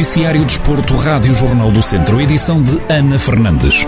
Noticiário Desporto, Rádio Jornal do Centro, edição de Ana Fernandes.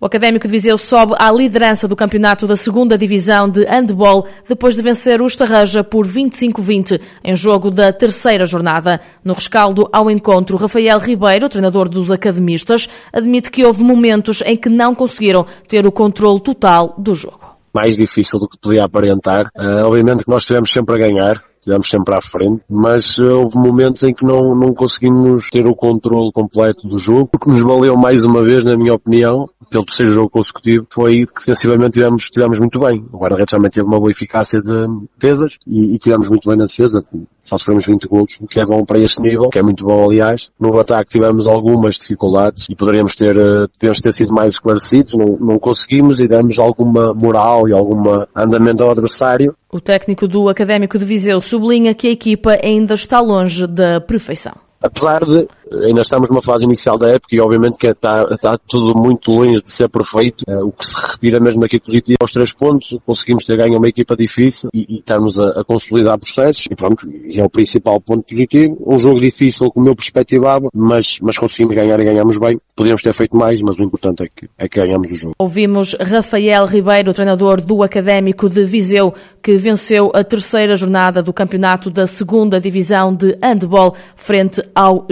O Académico de Viseu sobe à liderança do campeonato da segunda divisão de handball depois de vencer o Estarreja por 25-20 em jogo da terceira jornada. No rescaldo ao encontro, Rafael Ribeiro, treinador dos academistas, admite que houve momentos em que não conseguiram ter o controle total do jogo. Mais difícil do que podia aparentar. Uh, obviamente que nós estivemos sempre a ganhar, estivemos sempre à frente, mas uh, houve momentos em que não, não conseguimos ter o controle completo do jogo, o que nos valeu mais uma vez, na minha opinião, pelo terceiro jogo consecutivo, foi que defensivamente tivemos, tivemos muito bem. O guarda-redes também teve uma boa eficácia de defesas e, e tivemos muito bem na defesa. Só sofremos 20 gols, o que é bom para este nível, que é muito bom aliás. No ataque tivemos algumas dificuldades e poderíamos ter, poderíamos ter sido mais esclarecidos, não, não conseguimos e demos alguma moral e algum andamento ao adversário. O técnico do Académico de Viseu sublinha que a equipa ainda está longe da perfeição. Apesar de ainda estamos numa fase inicial da época e obviamente que está, está tudo muito longe de ser perfeito, eh, o que se retira mesmo daqui positivo aos três pontos, conseguimos ter ganho uma equipa difícil e, e estamos a, a, consolidar processos. E pronto, é o principal ponto positivo, um jogo difícil como eu perspectivava, mas, mas conseguimos ganhar e ganhamos bem, podíamos ter feito mais, mas o importante é que, é que ganhamos o jogo. Ouvimos Rafael Ribeiro, treinador do Académico de Viseu, que venceu a terceira jornada do campeonato da segunda divisão de handball frente ao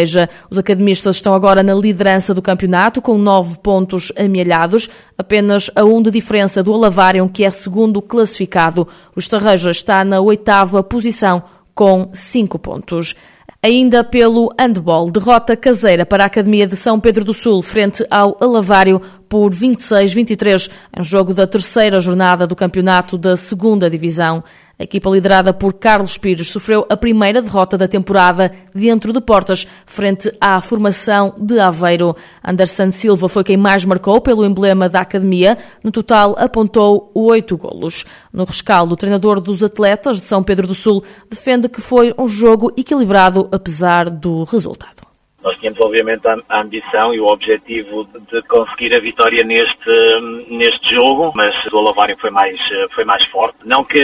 Estarreja. Os academistas estão agora na liderança do campeonato, com nove pontos amealhados, apenas a um de diferença do Alavarium, que é segundo classificado. O Estarreja está na oitava posição, com cinco pontos. Ainda pelo handball, derrota caseira para a Academia de São Pedro do Sul frente ao Alavário por 26-23 em jogo da terceira jornada do campeonato da segunda divisão. A equipa liderada por Carlos Pires sofreu a primeira derrota da temporada dentro de portas, frente à formação de Aveiro. Anderson Silva foi quem mais marcou pelo emblema da academia. No total, apontou oito golos. No rescaldo, o treinador dos atletas de São Pedro do Sul defende que foi um jogo equilibrado, apesar do resultado. Nós tínhamos, obviamente, a, ambição e o objetivo de conseguir a vitória neste, neste jogo, mas o Alavário foi mais, foi mais forte. Não que,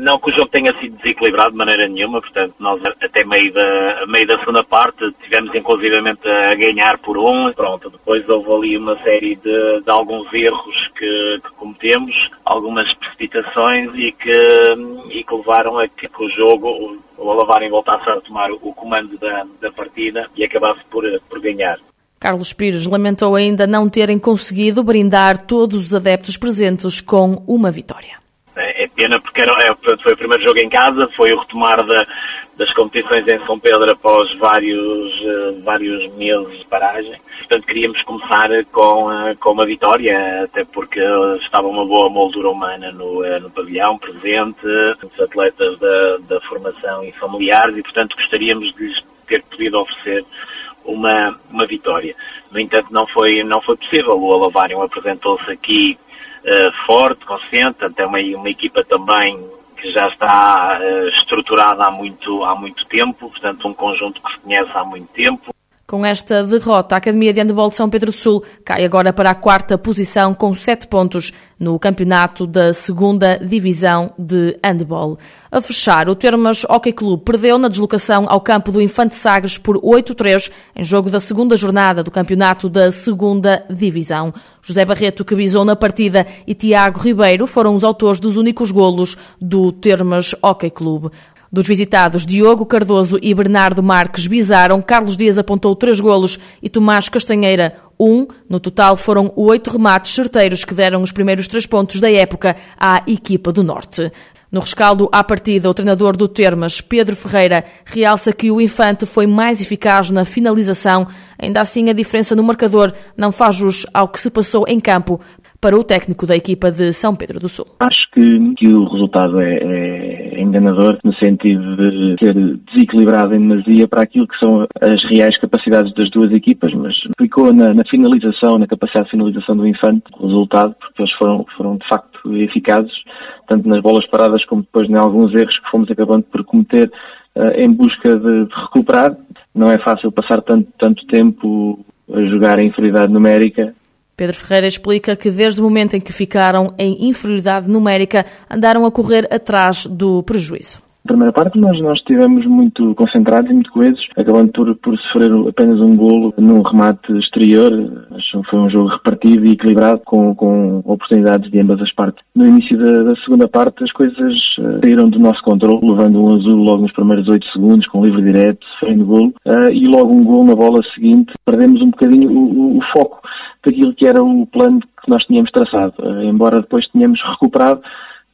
não que o jogo tenha sido desequilibrado de maneira nenhuma, portanto, nós até meio da, meio da segunda parte tivemos, inclusivamente, a ganhar por um. Pronto, depois houve ali uma série de, de alguns erros que, que cometemos, algumas precipitações e que, e que levaram a que o jogo o Alavarem voltasse a tomar o comando da, da partida e acabasse por, por ganhar. Carlos Pires lamentou ainda não terem conseguido brindar todos os adeptos presentes com uma vitória. Pena porque era, é, foi o primeiro jogo em casa, foi o retomar da, das competições em São Pedro após vários, uh, vários meses de paragem. Portanto, queríamos começar com, uh, com uma vitória, até porque estava uma boa moldura humana no, no pavilhão presente, os atletas da, da formação e familiares, e portanto gostaríamos de lhes ter podido oferecer uma, uma vitória. No entanto, não foi, não foi possível. O Alavário apresentou-se aqui forte, consciente, até uma, uma equipa também que já está uh, estruturada há muito, há muito tempo, portanto um conjunto que se conhece há muito tempo. Com esta derrota, a Academia de Handebol de São Pedro Sul cai agora para a quarta posição com sete pontos no campeonato da segunda divisão de handebol. A fechar, o Termas Hockey Clube perdeu na deslocação ao campo do Infante Sagres por 8-3 em jogo da segunda jornada do campeonato da segunda divisão. José Barreto, que visou na partida, e Tiago Ribeiro foram os autores dos únicos golos do Termas Hockey Clube. Dos visitados, Diogo Cardoso e Bernardo Marques visaram, Carlos Dias apontou três golos e Tomás Castanheira um. No total foram oito remates certeiros que deram os primeiros três pontos da época à equipa do Norte. No rescaldo à partida, o treinador do Termas, Pedro Ferreira, realça que o Infante foi mais eficaz na finalização. Ainda assim, a diferença no marcador não faz jus ao que se passou em campo para o técnico da equipa de São Pedro do Sul. Acho que, que o resultado é, é enganador no sentido de ser desequilibrado em demasia para aquilo que são as reais capacidades das duas equipas, mas ficou na, na finalização, na capacidade de finalização do Infante, o resultado, porque eles foram, foram de facto eficazes, tanto nas bolas paradas como depois em alguns erros que fomos acabando por cometer uh, em busca de, de recuperar. Não é fácil passar tanto, tanto tempo a jogar em inferioridade numérica Pedro Ferreira explica que desde o momento em que ficaram em inferioridade numérica, andaram a correr atrás do prejuízo. Primeira parte nós estivemos muito concentrados e muito coesos, acabando por, por sofrer apenas um golo num remate exterior. Acho que foi um jogo repartido e equilibrado com, com oportunidades de ambas as partes. No início da, da segunda parte as coisas uh, saíram do nosso controle, levando um azul logo nos primeiros 8 segundos com livre direto, sofrendo golo, uh, e logo um golo na bola seguinte. Perdemos um bocadinho o, o, o foco daquilo que era o plano que nós tínhamos traçado, uh, embora depois tenhamos recuperado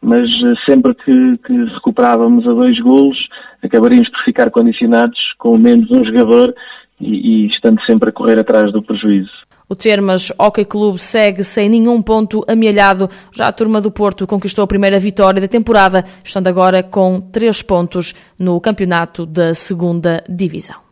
mas eh, sempre que, que recuperávamos a dois golos, acabaríamos por ficar condicionados com menos um jogador e, e estando sempre a correr atrás do prejuízo. O Termas Hockey Clube segue sem nenhum ponto amealhado. Já a turma do Porto conquistou a primeira vitória da temporada, estando agora com três pontos no campeonato da segunda divisão.